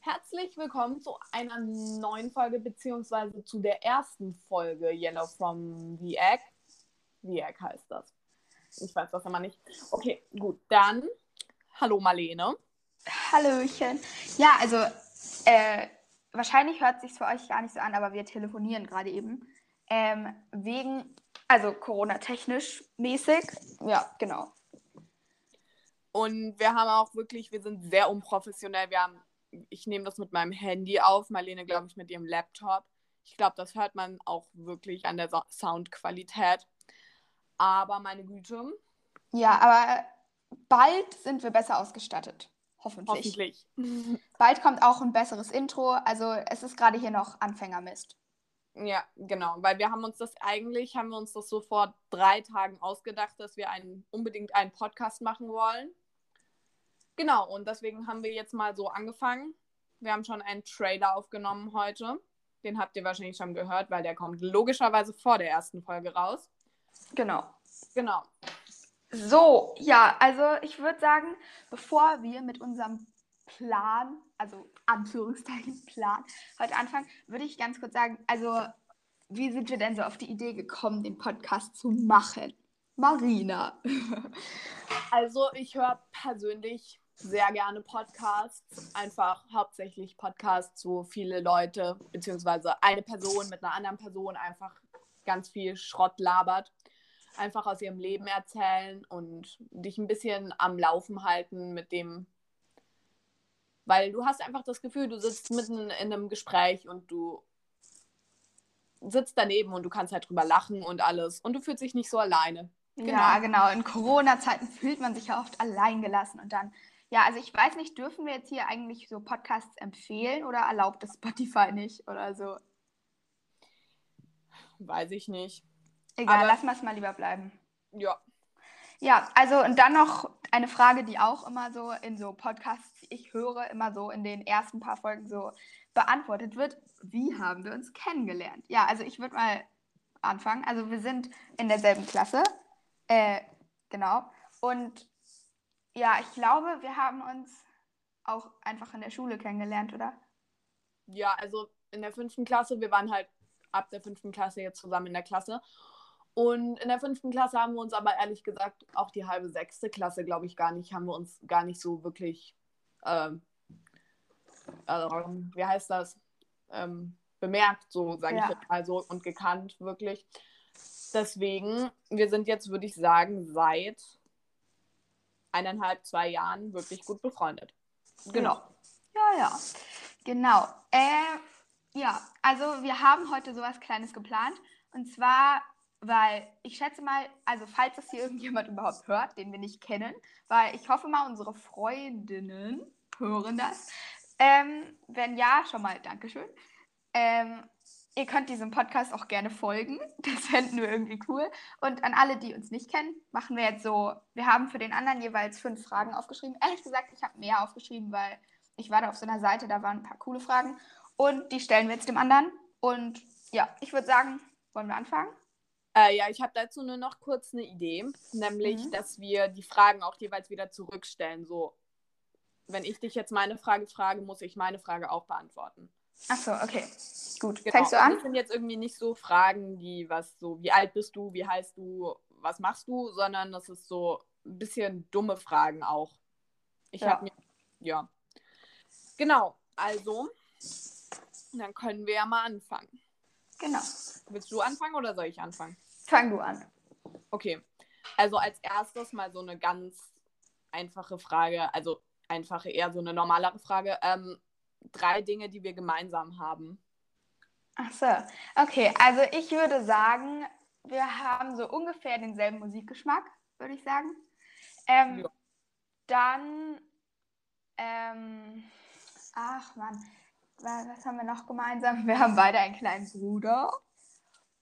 Herzlich willkommen zu einer neuen Folge, beziehungsweise zu der ersten Folge Yellow from the Egg. The Egg heißt das. Ich weiß das immer nicht. Okay, gut. Dann, hallo Marlene. Hallöchen. Ja, also, äh, wahrscheinlich hört sich für euch gar nicht so an, aber wir telefonieren gerade eben. Ähm, wegen, also Corona-technisch mäßig. Ja, genau. Und wir haben auch wirklich, wir sind sehr unprofessionell. Wir haben ich nehme das mit meinem Handy auf, Marlene, glaube ich, mit ihrem Laptop. Ich glaube, das hört man auch wirklich an der so Soundqualität. Aber meine Güte. Ja, aber bald sind wir besser ausgestattet. Hoffentlich. Hoffentlich. Bald kommt auch ein besseres Intro. Also es ist gerade hier noch Anfängermist. Ja, genau, weil wir haben uns das eigentlich, haben wir uns das so vor drei Tagen ausgedacht, dass wir einen, unbedingt einen Podcast machen wollen. Genau, und deswegen haben wir jetzt mal so angefangen. Wir haben schon einen Trailer aufgenommen heute. Den habt ihr wahrscheinlich schon gehört, weil der kommt logischerweise vor der ersten Folge raus. Genau. Genau. So, ja, also ich würde sagen, bevor wir mit unserem Plan, also Anführungszeichen Plan, heute anfangen, würde ich ganz kurz sagen, also wie sind wir denn so auf die Idee gekommen, den Podcast zu machen? Marina. also ich höre persönlich sehr gerne Podcasts, einfach hauptsächlich Podcasts, wo viele Leute, beziehungsweise eine Person mit einer anderen Person einfach ganz viel Schrott labert, einfach aus ihrem Leben erzählen und dich ein bisschen am Laufen halten mit dem, weil du hast einfach das Gefühl, du sitzt mitten in einem Gespräch und du sitzt daneben und du kannst halt drüber lachen und alles und du fühlst dich nicht so alleine. Genau. Ja, genau. In Corona-Zeiten fühlt man sich ja oft alleingelassen und dann ja, also ich weiß nicht, dürfen wir jetzt hier eigentlich so Podcasts empfehlen oder erlaubt das Spotify nicht oder so? Weiß ich nicht. Egal, Aber lassen wir es mal lieber bleiben. Ja. Ja, also und dann noch eine Frage, die auch immer so in so Podcasts, ich höre immer so in den ersten paar Folgen so beantwortet wird. Wie haben wir uns kennengelernt? Ja, also ich würde mal anfangen. Also wir sind in derselben Klasse. Äh, genau. Und ja, ich glaube, wir haben uns auch einfach in der Schule kennengelernt, oder? Ja, also in der fünften Klasse, wir waren halt ab der fünften Klasse jetzt zusammen in der Klasse. Und in der fünften Klasse haben wir uns aber ehrlich gesagt, auch die halbe sechste Klasse, glaube ich, gar nicht, haben wir uns gar nicht so wirklich, ähm, äh, wie heißt das, ähm, bemerkt, so sage ja. ich jetzt mal so, und gekannt, wirklich. Deswegen, wir sind jetzt, würde ich sagen, seit eineinhalb, zwei Jahren wirklich gut befreundet. Genau. Ja, ja. Genau. Äh, ja, also wir haben heute sowas Kleines geplant. Und zwar, weil ich schätze mal, also falls das hier irgendjemand überhaupt hört, den wir nicht kennen, weil ich hoffe mal, unsere Freundinnen hören das. Ähm, wenn ja, schon mal Dankeschön. Ähm, Ihr könnt diesem Podcast auch gerne folgen. Das fänden wir irgendwie cool. Und an alle, die uns nicht kennen, machen wir jetzt so, wir haben für den anderen jeweils fünf Fragen aufgeschrieben. Ehrlich gesagt, ich habe mehr aufgeschrieben, weil ich war da auf so einer Seite, da waren ein paar coole Fragen. Und die stellen wir jetzt dem anderen. Und ja, ich würde sagen, wollen wir anfangen? Äh, ja, ich habe dazu nur noch kurz eine Idee, nämlich, mhm. dass wir die Fragen auch jeweils wieder zurückstellen. So, wenn ich dich jetzt meine Frage frage, muss ich meine Frage auch beantworten. Ach so, okay. Gut. Genau. Fängst du an? Das sind jetzt irgendwie nicht so Fragen, die was so, wie alt bist du, wie heißt du, was machst du, sondern das ist so ein bisschen dumme Fragen auch. Ich ja. habe mir, ja. Genau, also, dann können wir ja mal anfangen. Genau. Willst du anfangen oder soll ich anfangen? Fang du an. Okay. Also als erstes mal so eine ganz einfache Frage, also einfache, eher so eine normalere Frage. Ähm, drei Dinge, die wir gemeinsam haben. Ach so, okay. Also ich würde sagen, wir haben so ungefähr denselben Musikgeschmack, würde ich sagen. Ähm, ja. Dann, ähm, ach man, was haben wir noch gemeinsam? Wir haben beide einen kleinen Bruder.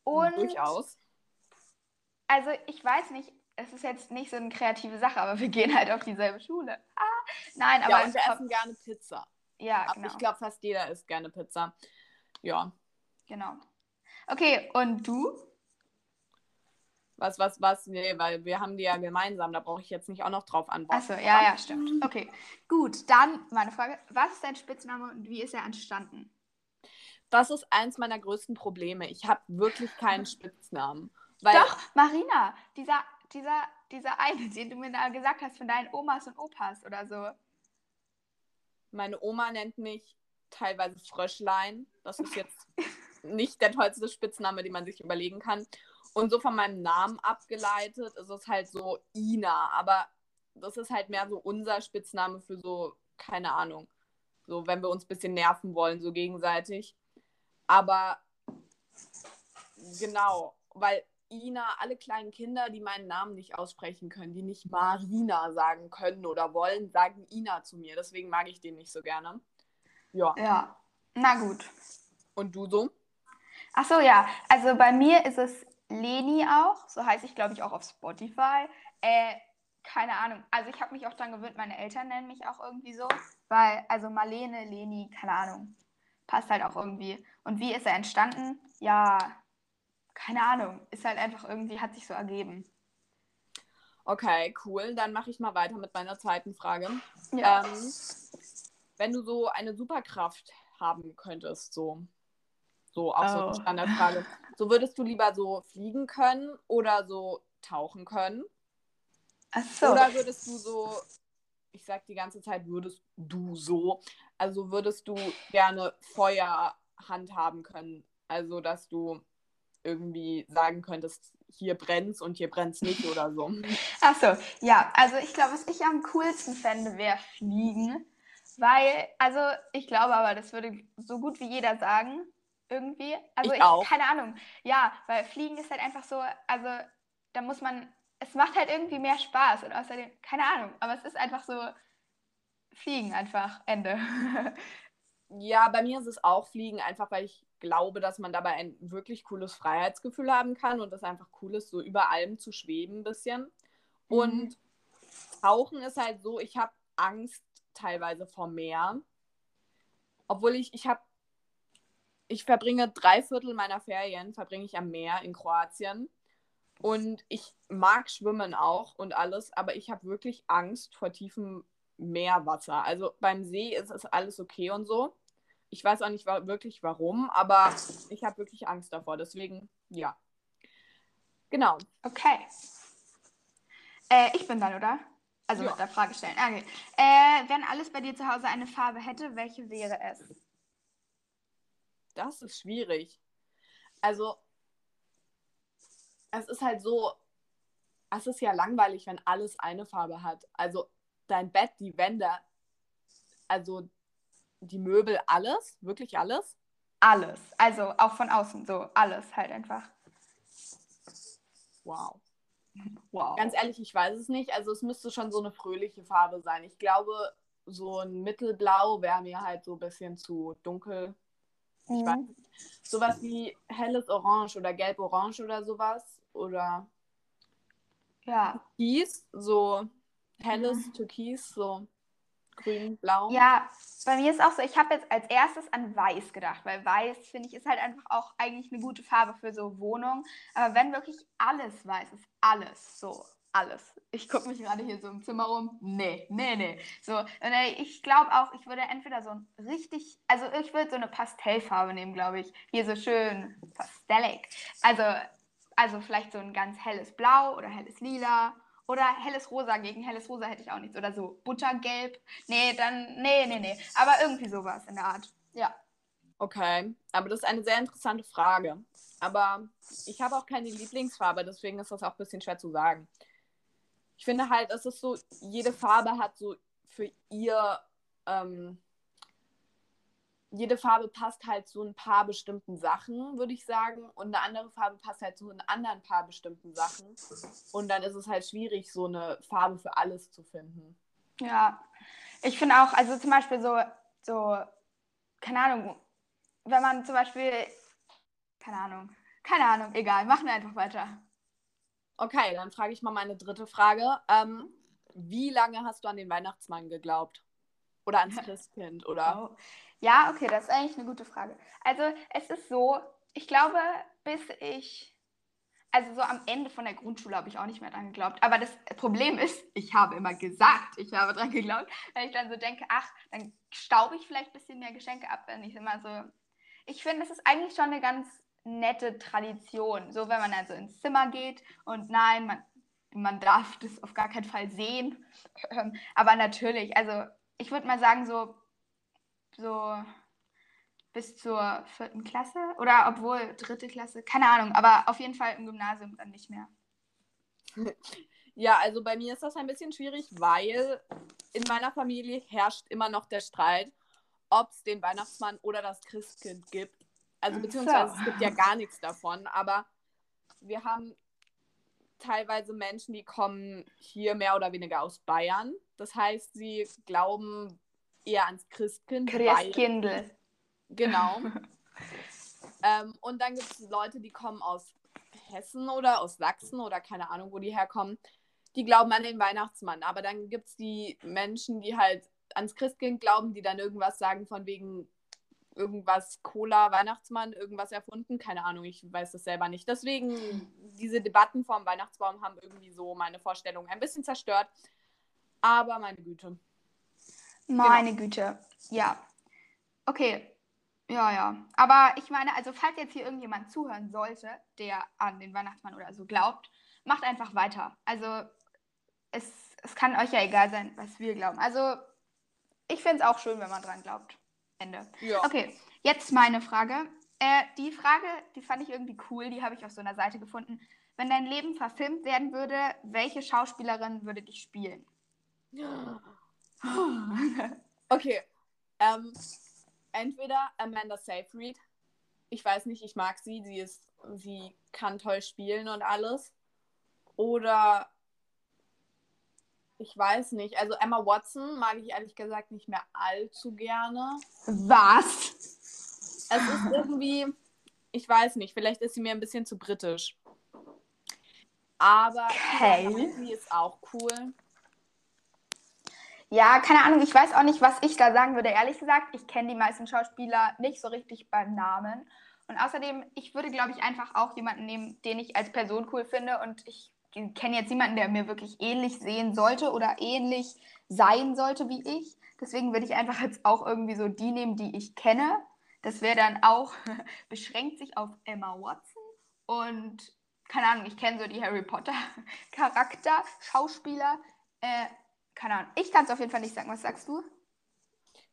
Und durchaus. Also ich weiß nicht, es ist jetzt nicht so eine kreative Sache, aber wir gehen halt auf dieselbe Schule. Ah, nein, aber ja, und wir essen gerne Pizza. Ja, Aber genau. Ich glaube, fast jeder isst gerne Pizza. Ja. Genau. Okay, und du? Was, was, was? Nee, weil wir haben die ja gemeinsam. Da brauche ich jetzt nicht auch noch drauf antworten. Achso, ja, ja, stimmt. Okay, gut. Dann meine Frage. Was ist dein Spitzname und wie ist er entstanden? Das ist eins meiner größten Probleme. Ich habe wirklich keinen Spitznamen. Weil Doch, Marina, dieser, dieser, dieser eine, den du mir da gesagt hast von deinen Omas und Opas oder so. Meine Oma nennt mich teilweise Fröschlein. Das ist jetzt nicht der tollste Spitzname, den man sich überlegen kann. Und so von meinem Namen abgeleitet ist es halt so Ina. Aber das ist halt mehr so unser Spitzname für so, keine Ahnung, so wenn wir uns ein bisschen nerven wollen, so gegenseitig. Aber genau, weil Ina, alle kleinen Kinder, die meinen Namen nicht aussprechen können, die nicht Marina sagen können oder wollen, sagen Ina zu mir. Deswegen mag ich den nicht so gerne. Ja. Ja, na gut. Und du so? Ach so, ja. Also bei mir ist es Leni auch. So heiße ich, glaube ich, auch auf Spotify. Äh, keine Ahnung. Also ich habe mich auch daran gewöhnt, meine Eltern nennen mich auch irgendwie so. Weil, also Marlene, Leni, keine Ahnung. Passt halt auch irgendwie. Und wie ist er entstanden? Ja, keine Ahnung, ist halt einfach irgendwie, hat sich so ergeben. Okay, cool. Dann mache ich mal weiter mit meiner zweiten Frage. Ja. Ähm, wenn du so eine Superkraft haben könntest, so, so auch oh. so eine. Standardfrage, so würdest du lieber so fliegen können oder so tauchen können? Ach so. Oder würdest du so, ich sag die ganze Zeit, würdest du so, also würdest du gerne Feuer handhaben können? Also, dass du irgendwie sagen könntest, hier brennt's und hier brennt's nicht oder so. Achso, ja, also ich glaube, was ich am coolsten fände, wäre Fliegen. Weil, also ich glaube aber, das würde so gut wie jeder sagen, irgendwie. Also ich, ich auch. keine Ahnung. Ja, weil Fliegen ist halt einfach so, also da muss man, es macht halt irgendwie mehr Spaß und außerdem, keine Ahnung, aber es ist einfach so, Fliegen einfach, Ende. ja, bei mir ist es auch Fliegen, einfach weil ich glaube, dass man dabei ein wirklich cooles Freiheitsgefühl haben kann und es einfach cool ist, so über allem zu schweben ein bisschen. Mhm. Und Tauchen ist halt so, ich habe Angst teilweise vor Meer. Obwohl ich, ich habe, ich verbringe drei Viertel meiner Ferien, verbringe ich am Meer in Kroatien. Und ich mag Schwimmen auch und alles, aber ich habe wirklich Angst vor tiefem Meerwasser. Also beim See ist es alles okay und so. Ich weiß auch nicht wirklich warum, aber ich habe wirklich Angst davor. Deswegen, ja. Genau. Okay. Äh, ich bin dann, oder? Also ja. mit der Frage stellen. Okay. Äh, wenn alles bei dir zu Hause eine Farbe hätte, welche wäre es? Das ist schwierig. Also, es ist halt so, es ist ja langweilig, wenn alles eine Farbe hat. Also dein Bett, die Wände, also die Möbel, alles? Wirklich alles? Alles. Also auch von außen so. Alles halt einfach. Wow. Wow. Ganz ehrlich, ich weiß es nicht. Also es müsste schon so eine fröhliche Farbe sein. Ich glaube, so ein Mittelblau wäre mir halt so ein bisschen zu dunkel. Ich mhm. weiß nicht. Sowas wie helles Orange oder gelb-orange oder sowas. Oder ja. Türkis, so helles mhm. Türkis, so grün, blau. Ja, bei mir ist auch so, ich habe jetzt als erstes an weiß gedacht, weil weiß, finde ich, ist halt einfach auch eigentlich eine gute Farbe für so Wohnungen. Aber wenn wirklich alles weiß ist, alles, so, alles. Ich gucke mich gerade hier so im Zimmer rum. Nee, nee, nee. So, ich glaube auch, ich würde entweder so ein richtig, also ich würde so eine Pastellfarbe nehmen, glaube ich. Hier so schön pastellig. Also, also vielleicht so ein ganz helles Blau oder helles Lila oder helles Rosa gegen helles Rosa hätte ich auch nichts. Oder so Buttergelb. Nee, dann, nee, nee, nee. Aber irgendwie sowas in der Art. Ja. Okay, aber das ist eine sehr interessante Frage. Aber ich habe auch keine Lieblingsfarbe, deswegen ist das auch ein bisschen schwer zu sagen. Ich finde halt, es ist so, jede Farbe hat so für ihr ähm, jede Farbe passt halt zu ein paar bestimmten Sachen, würde ich sagen. Und eine andere Farbe passt halt zu einem anderen paar bestimmten Sachen. Und dann ist es halt schwierig, so eine Farbe für alles zu finden. Ja, ich finde auch, also zum Beispiel so, so, keine Ahnung, wenn man zum Beispiel, keine Ahnung, keine Ahnung, egal, machen wir einfach weiter. Okay, dann frage ich mal meine dritte Frage. Ähm, wie lange hast du an den Weihnachtsmann geglaubt? Oder ans Christkind, oder? Oh. Ja, okay, das ist eigentlich eine gute Frage. Also es ist so, ich glaube, bis ich, also so am Ende von der Grundschule habe ich auch nicht mehr dran geglaubt. Aber das Problem ist, ich habe immer gesagt, ich habe dran geglaubt, weil ich dann so denke, ach, dann staube ich vielleicht ein bisschen mehr Geschenke ab, wenn ich immer so. Ich finde, das ist eigentlich schon eine ganz nette Tradition. So, wenn man dann so ins Zimmer geht und nein, man, man darf das auf gar keinen Fall sehen. Aber natürlich, also ich würde mal sagen, so, so bis zur vierten Klasse oder obwohl dritte Klasse, keine Ahnung, aber auf jeden Fall im Gymnasium dann nicht mehr. Ja, also bei mir ist das ein bisschen schwierig, weil in meiner Familie herrscht immer noch der Streit, ob es den Weihnachtsmann oder das Christkind gibt. Also beziehungsweise so. es gibt ja gar nichts davon, aber wir haben teilweise Menschen, die kommen hier mehr oder weniger aus Bayern. Das heißt, sie glauben eher ans Christkind. Christkindl. Genau. ähm, und dann gibt es Leute, die kommen aus Hessen oder aus Sachsen oder keine Ahnung, wo die herkommen. Die glauben an den Weihnachtsmann. Aber dann gibt es die Menschen, die halt ans Christkind glauben, die dann irgendwas sagen von wegen irgendwas Cola, Weihnachtsmann, irgendwas erfunden. Keine Ahnung, ich weiß das selber nicht. Deswegen, diese Debatten vom Weihnachtsbaum haben irgendwie so meine Vorstellung ein bisschen zerstört. Aber meine Güte. Meine genau. Güte, ja. Okay, ja, ja. Aber ich meine, also falls jetzt hier irgendjemand zuhören sollte, der an den Weihnachtsmann oder so glaubt, macht einfach weiter. Also es, es kann euch ja egal sein, was wir glauben. Also ich finde es auch schön, wenn man dran glaubt. Ende. Ja. Okay, jetzt meine Frage. Äh, die Frage, die fand ich irgendwie cool, die habe ich auf so einer Seite gefunden. Wenn dein Leben verfilmt werden würde, welche Schauspielerin würde dich spielen? okay. Ähm, entweder Amanda Seyfried. Ich weiß nicht, ich mag sie. Sie ist, sie kann toll spielen und alles. Oder ich weiß nicht. Also Emma Watson mag ich ehrlich gesagt nicht mehr allzu gerne. Was? Es ist irgendwie, ich weiß nicht, vielleicht ist sie mir ein bisschen zu britisch. Aber okay. sie ist auch cool. Ja, keine Ahnung, ich weiß auch nicht, was ich da sagen würde. Ehrlich gesagt, ich kenne die meisten Schauspieler nicht so richtig beim Namen. Und außerdem, ich würde, glaube ich, einfach auch jemanden nehmen, den ich als Person cool finde. Und ich kenne jetzt niemanden, der mir wirklich ähnlich sehen sollte oder ähnlich sein sollte wie ich. Deswegen würde ich einfach jetzt auch irgendwie so die nehmen, die ich kenne. Das wäre dann auch, beschränkt sich auf Emma Watson und keine Ahnung, ich kenne so die Harry Potter Charakter, Schauspieler. Äh, keine Ahnung. Ich kann es auf jeden Fall nicht sagen. Was sagst du?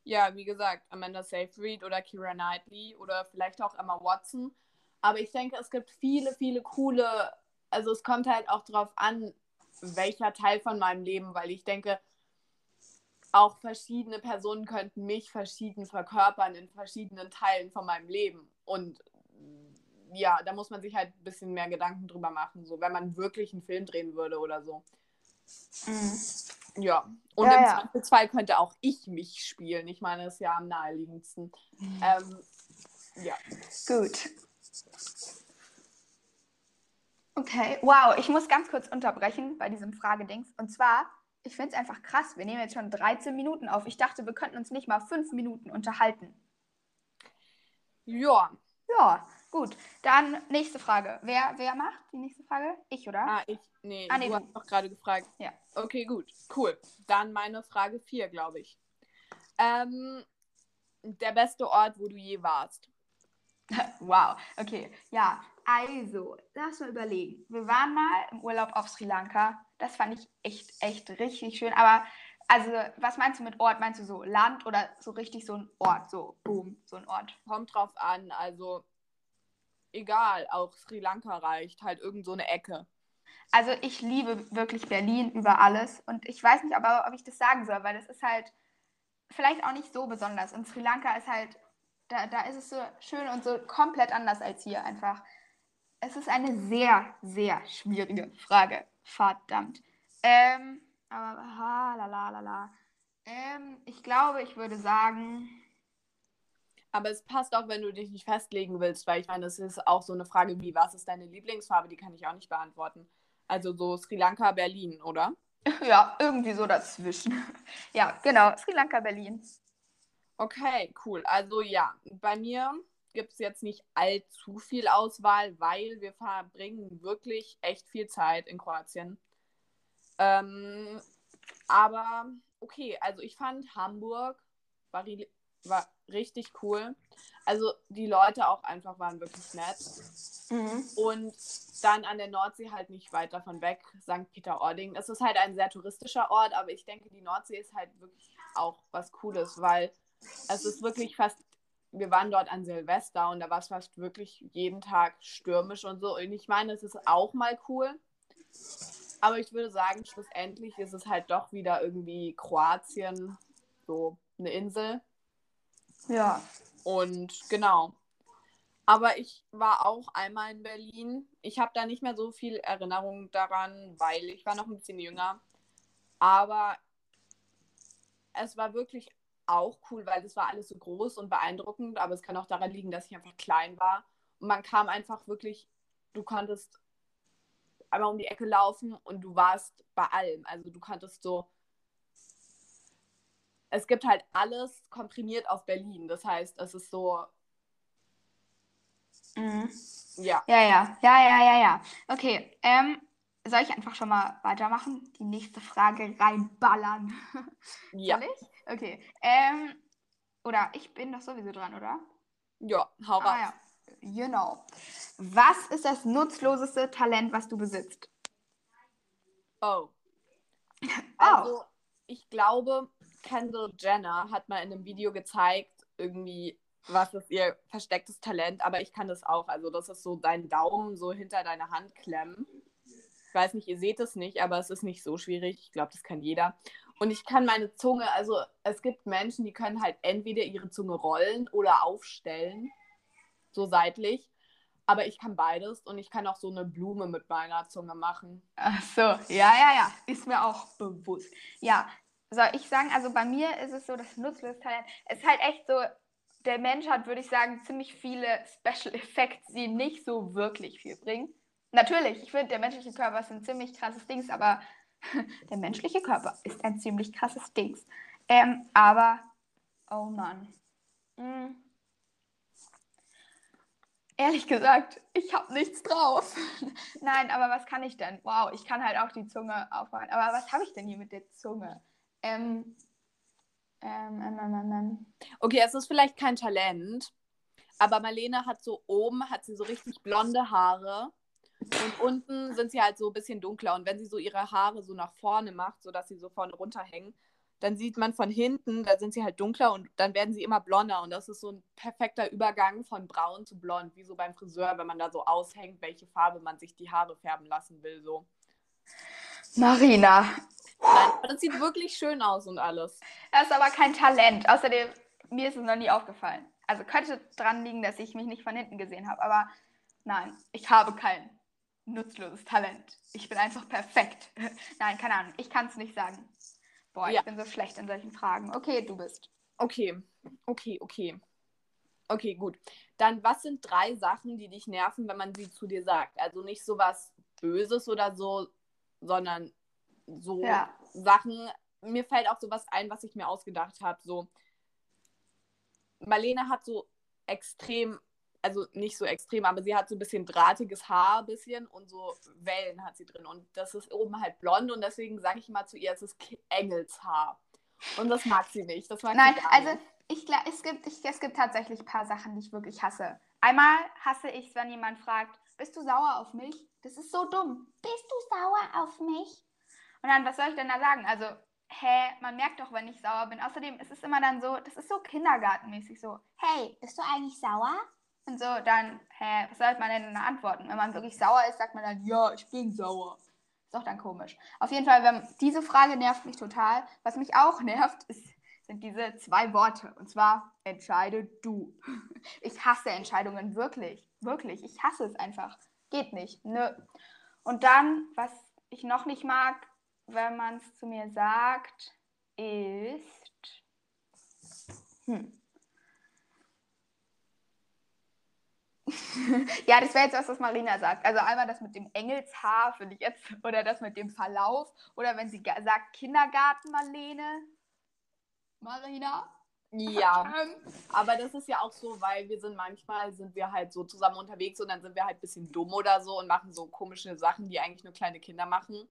Ja, wie gesagt, Amanda Seyfried oder Kira Knightley oder vielleicht auch Emma Watson. Aber ich denke, es gibt viele, viele coole. Also es kommt halt auch drauf an, welcher Teil von meinem Leben, weil ich denke, auch verschiedene Personen könnten mich verschieden verkörpern in verschiedenen Teilen von meinem Leben. Und ja, da muss man sich halt ein bisschen mehr Gedanken drüber machen, so wenn man wirklich einen Film drehen würde oder so. Mhm. Ja, und ja, im ja. Zweifelsfall könnte auch ich mich spielen. Ich meine, das ist ja am naheliegendsten. Ähm, ja. Gut. Okay, wow, ich muss ganz kurz unterbrechen bei diesem Fragedings. Und zwar, ich finde es einfach krass, wir nehmen jetzt schon 13 Minuten auf. Ich dachte, wir könnten uns nicht mal 5 Minuten unterhalten. Ja. Ja, Gut, dann nächste Frage. Wer, wer macht die nächste Frage? Ich, oder? Ah, ich. Nee, ah, nee du, du hast doch gerade gefragt. Ja. Okay, gut. Cool. Dann meine Frage 4, glaube ich. Ähm, der beste Ort, wo du je warst. wow, okay. Ja, also, lass mal überlegen. Wir waren mal im Urlaub auf Sri Lanka. Das fand ich echt, echt richtig schön. Aber, also, was meinst du mit Ort? Meinst du so Land oder so richtig so ein Ort? So, boom, so ein Ort? Kommt drauf an. Also, egal, auch Sri Lanka reicht, halt irgend so eine Ecke. Also ich liebe wirklich Berlin über alles und ich weiß nicht, aber ob ich das sagen soll, weil das ist halt vielleicht auch nicht so besonders. Und Sri Lanka ist halt, da, da ist es so schön und so komplett anders als hier einfach. Es ist eine sehr, sehr schwierige Frage. Verdammt. Ähm, aber, ha, la, la, la, la. Ähm, ich glaube, ich würde sagen, aber es passt auch, wenn du dich nicht festlegen willst, weil ich meine, das ist auch so eine Frage wie, was ist deine Lieblingsfarbe? Die kann ich auch nicht beantworten. Also so Sri Lanka, Berlin, oder? Ja, irgendwie so dazwischen. Ja, genau, Sri Lanka, Berlin. Okay, cool. Also ja, bei mir, gibt es jetzt nicht allzu viel Auswahl, weil wir verbringen wirklich echt viel Zeit in Kroatien. Ähm, aber okay, also ich fand Hamburg war, war richtig cool. Also die Leute auch einfach waren wirklich nett. Mhm. Und dann an der Nordsee halt nicht weit davon weg, St. Peter-Ording. Es ist halt ein sehr touristischer Ort, aber ich denke, die Nordsee ist halt wirklich auch was Cooles, weil es ist wirklich fast, wir waren dort an Silvester und da war es fast wirklich jeden Tag stürmisch und so. Und ich meine, es ist auch mal cool. Aber ich würde sagen, schlussendlich ist es halt doch wieder irgendwie Kroatien, so eine Insel. Ja. Und genau. Aber ich war auch einmal in Berlin. Ich habe da nicht mehr so viel Erinnerung daran, weil ich war noch ein bisschen jünger. Aber es war wirklich auch cool, weil es war alles so groß und beeindruckend. Aber es kann auch daran liegen, dass ich einfach klein war. Und man kam einfach wirklich, du konntest einmal um die Ecke laufen und du warst bei allem. Also du konntest so es gibt halt alles komprimiert auf Berlin. Das heißt, es ist so. Mhm. Ja. Ja, ja, ja, ja, ja, ja. Okay. Ähm, soll ich einfach schon mal weitermachen? Die nächste Frage reinballern. Ja. Soll ich? Okay. Ähm, oder ich bin doch sowieso dran, oder? Ja, hau raus. Ah, ja. Genau. Was ist das nutzloseste Talent, was du besitzt? Oh. Also, oh. ich glaube, Kendall Jenner hat mal in einem Video gezeigt, irgendwie, was ist ihr verstecktes Talent, aber ich kann das auch. Also, das ist so dein Daumen so hinter deine Hand klemmen. Ich weiß nicht, ihr seht es nicht, aber es ist nicht so schwierig. Ich glaube, das kann jeder. Und ich kann meine Zunge, also es gibt Menschen, die können halt entweder ihre Zunge rollen oder aufstellen, so seitlich. Aber ich kann beides und ich kann auch so eine Blume mit meiner Zunge machen. Ach so, ja, ja, ja, ist mir auch bewusst. Ja, soll ich sagen, also bei mir ist es so, das nutzlose Talent, es ist halt echt so, der Mensch hat, würde ich sagen, ziemlich viele Special Effects, die nicht so wirklich viel bringen. Natürlich, ich finde, der menschliche Körper ist ein ziemlich krasses Ding, aber der menschliche Körper ist ein ziemlich krasses Ding. Ähm, aber, oh Mann. Hm. Ehrlich gesagt, ich habe nichts drauf. Nein, aber was kann ich denn? Wow, ich kann halt auch die Zunge aufmachen. Aber was habe ich denn hier mit der Zunge? Ähm, ähm, ähm, ähm, ähm, Okay, es ist vielleicht kein Talent, aber Marlene hat so oben, hat sie so richtig blonde Haare und unten sind sie halt so ein bisschen dunkler. Und wenn sie so ihre Haare so nach vorne macht, sodass sie so vorne runterhängen, dann sieht man von hinten, da sind sie halt dunkler und dann werden sie immer blonder. Und das ist so ein perfekter Übergang von braun zu blond, wie so beim Friseur, wenn man da so aushängt, welche Farbe man sich die Haare färben lassen will. So. Marina, Nein, aber das sieht wirklich schön aus und alles. Das ist aber kein Talent. Außerdem, mir ist es noch nie aufgefallen. Also könnte dran liegen, dass ich mich nicht von hinten gesehen habe. Aber nein, ich habe kein nutzloses Talent. Ich bin einfach perfekt. nein, keine Ahnung. Ich kann es nicht sagen. Boah, ja. ich bin so schlecht in solchen Fragen. Okay, du bist. Okay, okay, okay. Okay, gut. Dann, was sind drei Sachen, die dich nerven, wenn man sie zu dir sagt? Also nicht so was Böses oder so, sondern so ja. Sachen. Mir fällt auch sowas ein, was ich mir ausgedacht habe. So, Marlene hat so extrem, also nicht so extrem, aber sie hat so ein bisschen drahtiges Haar, bisschen und so Wellen hat sie drin. Und das ist oben halt blond und deswegen sage ich mal zu ihr, es ist Engelshaar. Und das mag sie nicht. Das mag Nein, also ich glaube, es gibt, ich, es gibt tatsächlich ein paar Sachen, die ich wirklich hasse. Einmal hasse ich es, wenn jemand fragt, bist du sauer auf mich? Das ist so dumm. Bist du sauer auf mich? Und dann, was soll ich denn da sagen? Also, hä, man merkt doch, wenn ich sauer bin. Außerdem ist es immer dann so, das ist so kindergartenmäßig so, hey, bist du eigentlich sauer? Und so, dann, hä, was soll man denn da antworten? Wenn man wirklich sauer ist, sagt man dann, ja, ich bin sauer. Ist doch dann komisch. Auf jeden Fall, wenn, diese Frage nervt mich total. Was mich auch nervt, ist, sind diese zwei Worte. Und zwar, entscheide du. Ich hasse Entscheidungen, wirklich. Wirklich. Ich hasse es einfach. Geht nicht. Nö. Und dann, was ich noch nicht mag, wenn man es zu mir sagt, ist. Hm. ja, das wäre jetzt was, was Marina sagt. Also einmal das mit dem Engelshaar, finde ich jetzt, oder das mit dem Verlauf, oder wenn sie sagt Kindergarten, Marlene. Marina? Ja, aber das ist ja auch so, weil wir sind manchmal sind wir halt so zusammen unterwegs und dann sind wir halt ein bisschen dumm oder so und machen so komische Sachen, die eigentlich nur kleine Kinder machen.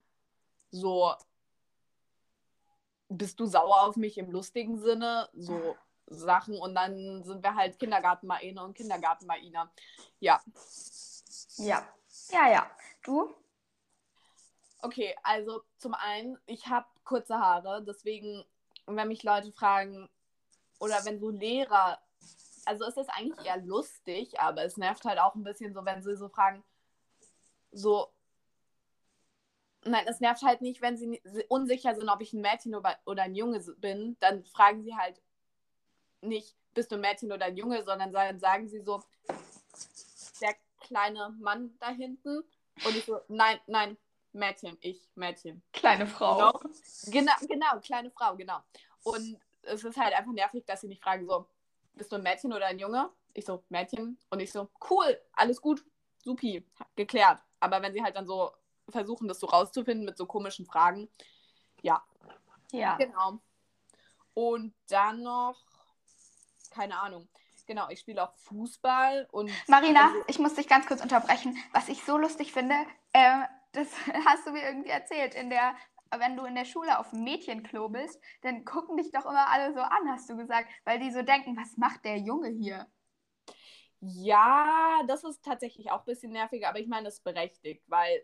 So, bist du sauer auf mich im lustigen Sinne? So Sachen und dann sind wir halt Kindergarten Marina und Kindergarten Marina. Ja. Ja. Ja, ja. Du? Okay, also zum einen, ich habe kurze Haare, deswegen, wenn mich Leute fragen, oder wenn so Lehrer, also es ist eigentlich eher lustig, aber es nervt halt auch ein bisschen so, wenn sie so fragen, so, nein, es nervt halt nicht, wenn sie unsicher sind, ob ich ein Mädchen oder ein Junge bin, dann fragen sie halt nicht, bist du ein Mädchen oder ein Junge, sondern sagen sie so, der kleine Mann da hinten. Und ich so, nein, nein, Mädchen, ich, Mädchen. Kleine Frau. Genau, genau, genau kleine Frau, genau. Und es ist halt einfach nervig, dass sie mich fragen, so, bist du ein Mädchen oder ein Junge? Ich so, Mädchen. Und ich so, cool, alles gut, supi, geklärt. Aber wenn sie halt dann so versuchen, das so rauszufinden mit so komischen Fragen, ja. Ja. Genau. Und dann noch, keine Ahnung. Genau, ich spiele auch Fußball und. Marina, also, ich muss dich ganz kurz unterbrechen. Was ich so lustig finde, äh, das hast du mir irgendwie erzählt in der wenn du in der Schule auf dem Mädchenklo bist, dann gucken dich doch immer alle so an, hast du gesagt, weil die so denken, was macht der Junge hier? Ja, das ist tatsächlich auch ein bisschen nerviger, aber ich meine, das ist berechtigt, weil,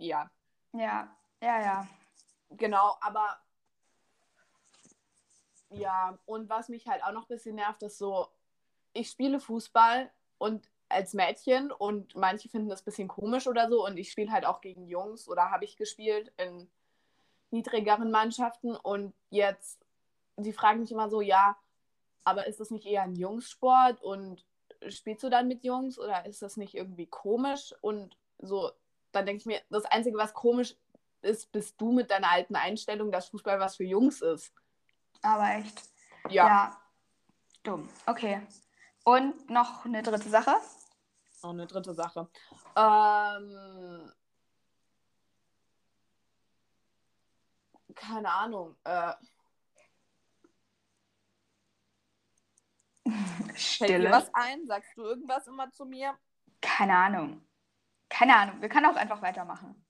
ja. Ja, ja, ja. Genau, aber ja, und was mich halt auch noch ein bisschen nervt, ist so, ich spiele Fußball und als Mädchen und manche finden das ein bisschen komisch oder so und ich spiele halt auch gegen Jungs oder habe ich gespielt in niedrigeren Mannschaften und jetzt, sie fragen mich immer so, ja, aber ist das nicht eher ein Jungssport und spielst du dann mit Jungs oder ist das nicht irgendwie komisch? Und so, dann denke ich mir, das Einzige, was komisch ist, bist du mit deiner alten Einstellung, dass Fußball was für Jungs ist. Aber echt. Ja. ja. Dumm. Okay. Und noch eine dritte Sache? Noch eine dritte Sache. Ähm, keine Ahnung. Äh, Stille. Fällt dir was ein? Sagst du irgendwas immer zu mir? Keine Ahnung. Keine Ahnung. Wir können auch einfach weitermachen.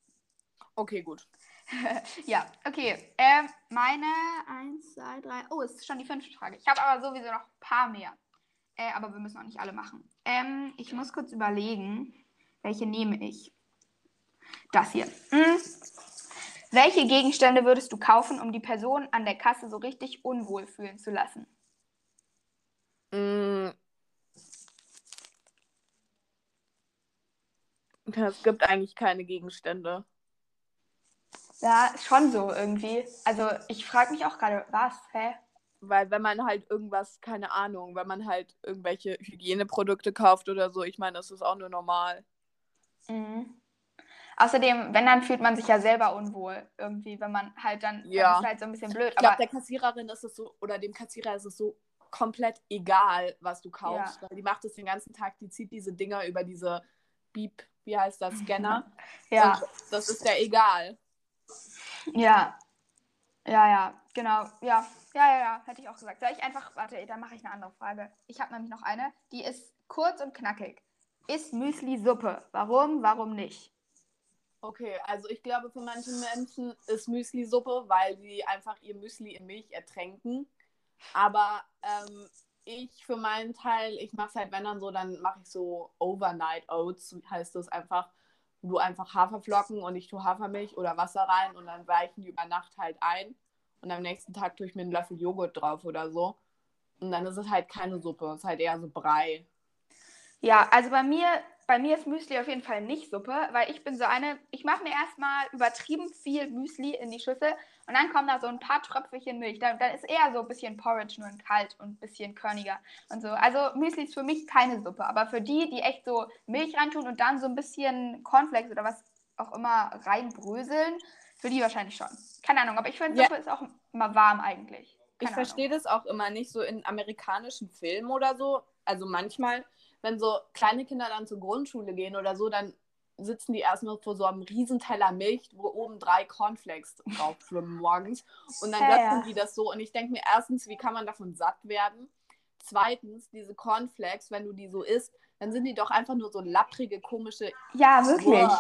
Okay, gut. ja, okay. Äh, meine 1, 2, 3. Oh, es ist schon die fünfte Frage. Ich habe aber sowieso noch ein paar mehr. Äh, aber wir müssen auch nicht alle machen. Ähm, ich muss kurz überlegen, welche nehme ich. Das hier. Hm. Welche Gegenstände würdest du kaufen, um die Person an der Kasse so richtig unwohl fühlen zu lassen? Mm. Es gibt eigentlich keine Gegenstände. Ja, schon so irgendwie. Also ich frage mich auch gerade, was, hä? Weil wenn man halt irgendwas, keine Ahnung, wenn man halt irgendwelche Hygieneprodukte kauft oder so, ich meine, das ist auch nur normal. Mhm. Außerdem, wenn, dann fühlt man sich ja selber unwohl irgendwie, wenn man halt dann, ja. ist halt so ein bisschen blöd. Ich glaube, der Kassiererin ist es so, oder dem Kassierer ist es so komplett egal, was du kaufst. Ja. Weil die macht es den ganzen Tag, die zieht diese Dinger über diese Beep, wie heißt das, Scanner. ja. Und das ist der egal. Ja. Ja, ja, genau. Ja, ja, ja, ja, hätte ich auch gesagt. Soll ich einfach, warte, dann mache ich eine andere Frage. Ich habe nämlich noch eine, die ist kurz und knackig. Ist Müsli Suppe? Warum, warum nicht? Okay, also ich glaube, für manche Menschen ist Müsli-Suppe, weil sie einfach ihr Müsli in Milch ertränken. Aber ähm, ich für meinen Teil, ich mache es halt, wenn dann so, dann mache ich so Overnight Oats, heißt das einfach, du einfach Haferflocken und ich tue Hafermilch oder Wasser rein und dann weichen die über Nacht halt ein. Und am nächsten Tag tue ich mir einen Löffel Joghurt drauf oder so. Und dann ist es halt keine Suppe, es ist halt eher so Brei. Ja, also bei mir bei mir ist Müsli auf jeden Fall nicht Suppe, weil ich bin so eine, ich mache mir erstmal übertrieben viel Müsli in die Schüssel und dann kommen da so ein paar Tröpfelchen Milch. Dann, dann ist eher so ein bisschen Porridge, nur in kalt und ein bisschen körniger und so. Also Müsli ist für mich keine Suppe, aber für die, die echt so Milch reintun und dann so ein bisschen Cornflakes oder was auch immer reinbröseln, für die wahrscheinlich schon. Keine Ahnung, aber ich finde, Suppe ja. ist auch immer warm eigentlich. Keine ich verstehe das auch immer nicht so in amerikanischen Filmen oder so. Also manchmal wenn so kleine Kinder dann zur Grundschule gehen oder so, dann sitzen die erstmal vor so einem Riesenteller Milch, wo oben drei Cornflakes drauf schwimmen morgens. Und dann löffeln die das so. Und ich denke mir erstens, wie kann man davon satt werden? Zweitens, diese Cornflakes, wenn du die so isst, dann sind die doch einfach nur so lapprige, komische. Ja, wirklich.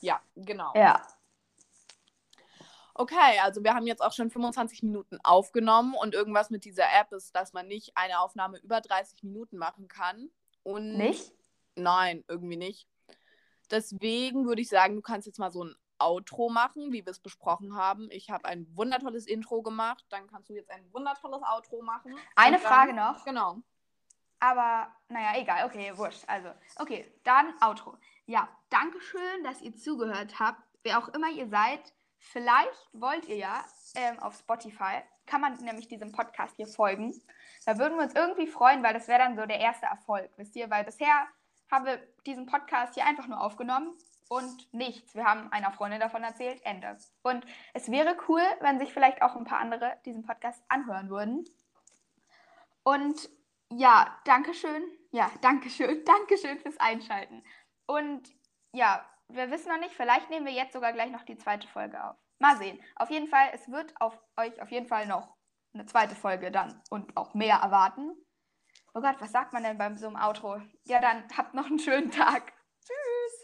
Ja, genau. Ja. Okay, also wir haben jetzt auch schon 25 Minuten aufgenommen und irgendwas mit dieser App ist, dass man nicht eine Aufnahme über 30 Minuten machen kann. Und Nicht? Nein, irgendwie nicht. Deswegen würde ich sagen, du kannst jetzt mal so ein Outro machen, wie wir es besprochen haben. Ich habe ein wundertolles Intro gemacht, dann kannst du jetzt ein wundertolles Outro machen. Eine dann- Frage noch. Genau. Aber naja, egal. Okay, wurscht. Also, okay, dann Outro. Ja, Dankeschön, dass ihr zugehört habt. Wer auch immer ihr seid, vielleicht wollt ihr ja ähm, auf Spotify, kann man nämlich diesem Podcast hier folgen. Da würden wir uns irgendwie freuen, weil das wäre dann so der erste Erfolg, wisst ihr? Weil bisher haben wir diesen Podcast hier einfach nur aufgenommen und nichts. Wir haben einer Freundin davon erzählt, Ende. Und es wäre cool, wenn sich vielleicht auch ein paar andere diesen Podcast anhören würden. Und ja, Dankeschön. Ja, Dankeschön. Dankeschön fürs Einschalten. Und ja, wir wissen noch nicht, vielleicht nehmen wir jetzt sogar gleich noch die zweite Folge auf. Mal sehen. Auf jeden Fall, es wird auf euch auf jeden Fall noch eine zweite Folge dann und auch mehr erwarten. Oh Gott, was sagt man denn beim so einem Outro? Ja, dann habt noch einen schönen Tag. Tschüss.